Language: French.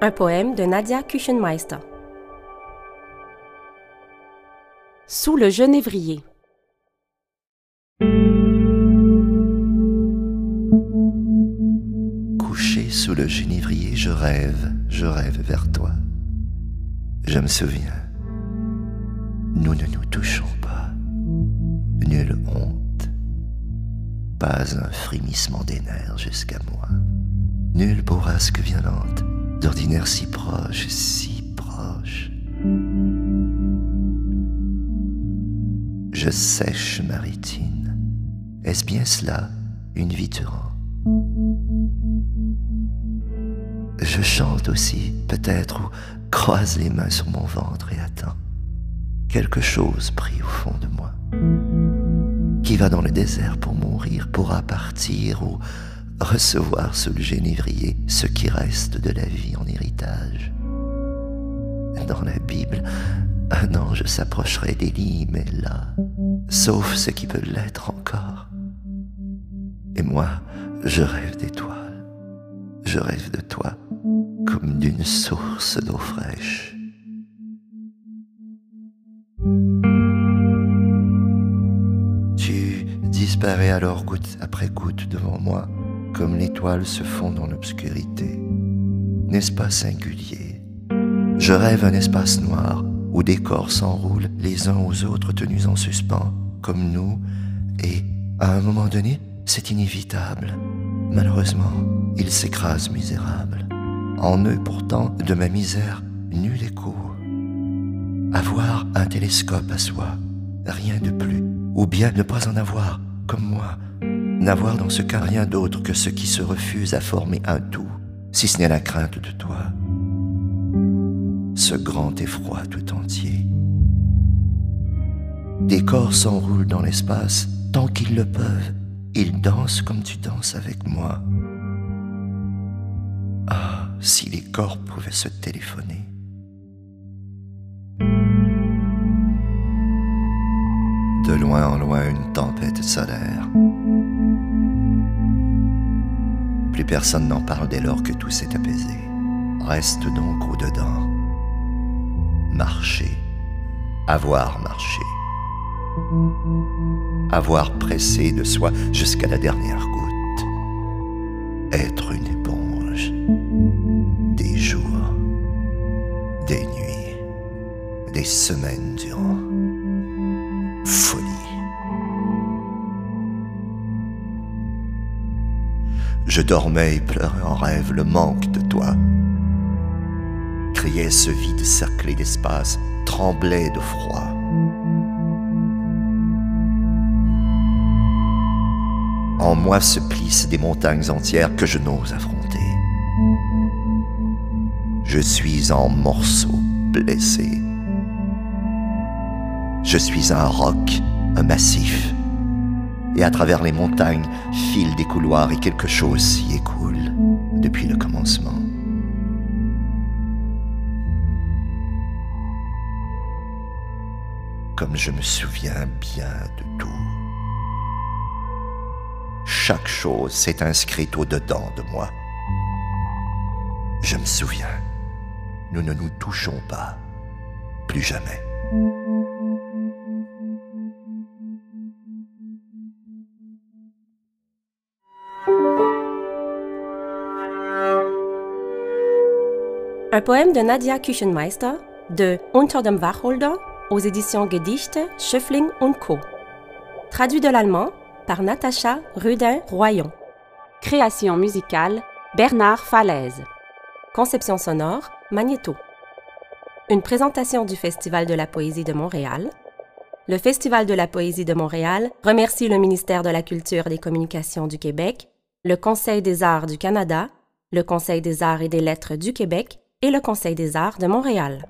Un poème de Nadia Küchenmeister. Sous le genévrier. Couché sous le genévrier, je rêve, je rêve vers toi. Je me souviens, nous ne nous touchons pas. Nulle honte, pas un frémissement des jusqu'à moi. Nulle bourrasque violente, d'ordinaire si proche, si proche. Je sèche ma rétine. Est-ce bien cela, une vie Je chante aussi, peut-être, ou croise les mains sur mon ventre et attends. Quelque chose pris au fond de moi. Qui va dans le désert pour mourir, pourra partir ou recevoir sous le génévrier ce qui reste de la vie en héritage. Dans la Bible, un ange s'approcherait lits, mais là, sauf ce qui peut l'être encore. Et moi, je rêve d'étoiles, je rêve de toi comme d'une source d'eau fraîche. Tu disparais alors goutte après goutte devant moi, comme l'étoile se fond dans l'obscurité. N'est-ce pas singulier? Je rêve un espace noir où des corps s'enroulent les uns aux autres tenus en suspens, comme nous, et à un moment donné, c'est inévitable. Malheureusement, ils s'écrasent misérables. En eux pourtant, de ma misère, nul écho. Avoir un télescope à soi, rien de plus, ou bien ne pas en avoir, comme moi, n'avoir dans ce cas rien d'autre que ce qui se refuse à former un tout, si ce n'est la crainte de toi. Ce grand effroi tout entier. Des corps s'enroulent dans l'espace tant qu'ils le peuvent. Ils dansent comme tu danses avec moi. Ah, si les corps pouvaient se téléphoner. De loin en loin, une tempête solaire. Personne n'en parle dès lors que tout s'est apaisé. Reste donc au-dedans. Marcher. Avoir marché. Avoir pressé de soi jusqu'à la dernière goutte. Être une éponge. Des jours. Des nuits. Des semaines durant. Je dormais et pleurais en rêve le manque de toi. Criais ce vide cerclé d'espace, tremblais de froid. En moi se plissent des montagnes entières que je n'ose affronter. Je suis en morceaux blessés. Je suis un roc, un massif et à travers les montagnes filent des couloirs et quelque chose s'y écoule depuis le commencement. Comme je me souviens bien de tout. Chaque chose s'est inscrite au-dedans de moi. Je me souviens, nous ne nous touchons pas, plus jamais. Un poème de Nadia Küchenmeister de Unter dem Wacholder aux éditions Gedichte, Schöffling und Co. Traduit de l'allemand par Natacha Rudin-Royon. Création musicale Bernard Falaise. Conception sonore Magnéto. Une présentation du Festival de la poésie de Montréal. Le Festival de la poésie de Montréal remercie le ministère de la Culture et des Communications du Québec, le Conseil des arts du Canada, le Conseil des arts et des lettres du Québec et le Conseil des arts de Montréal.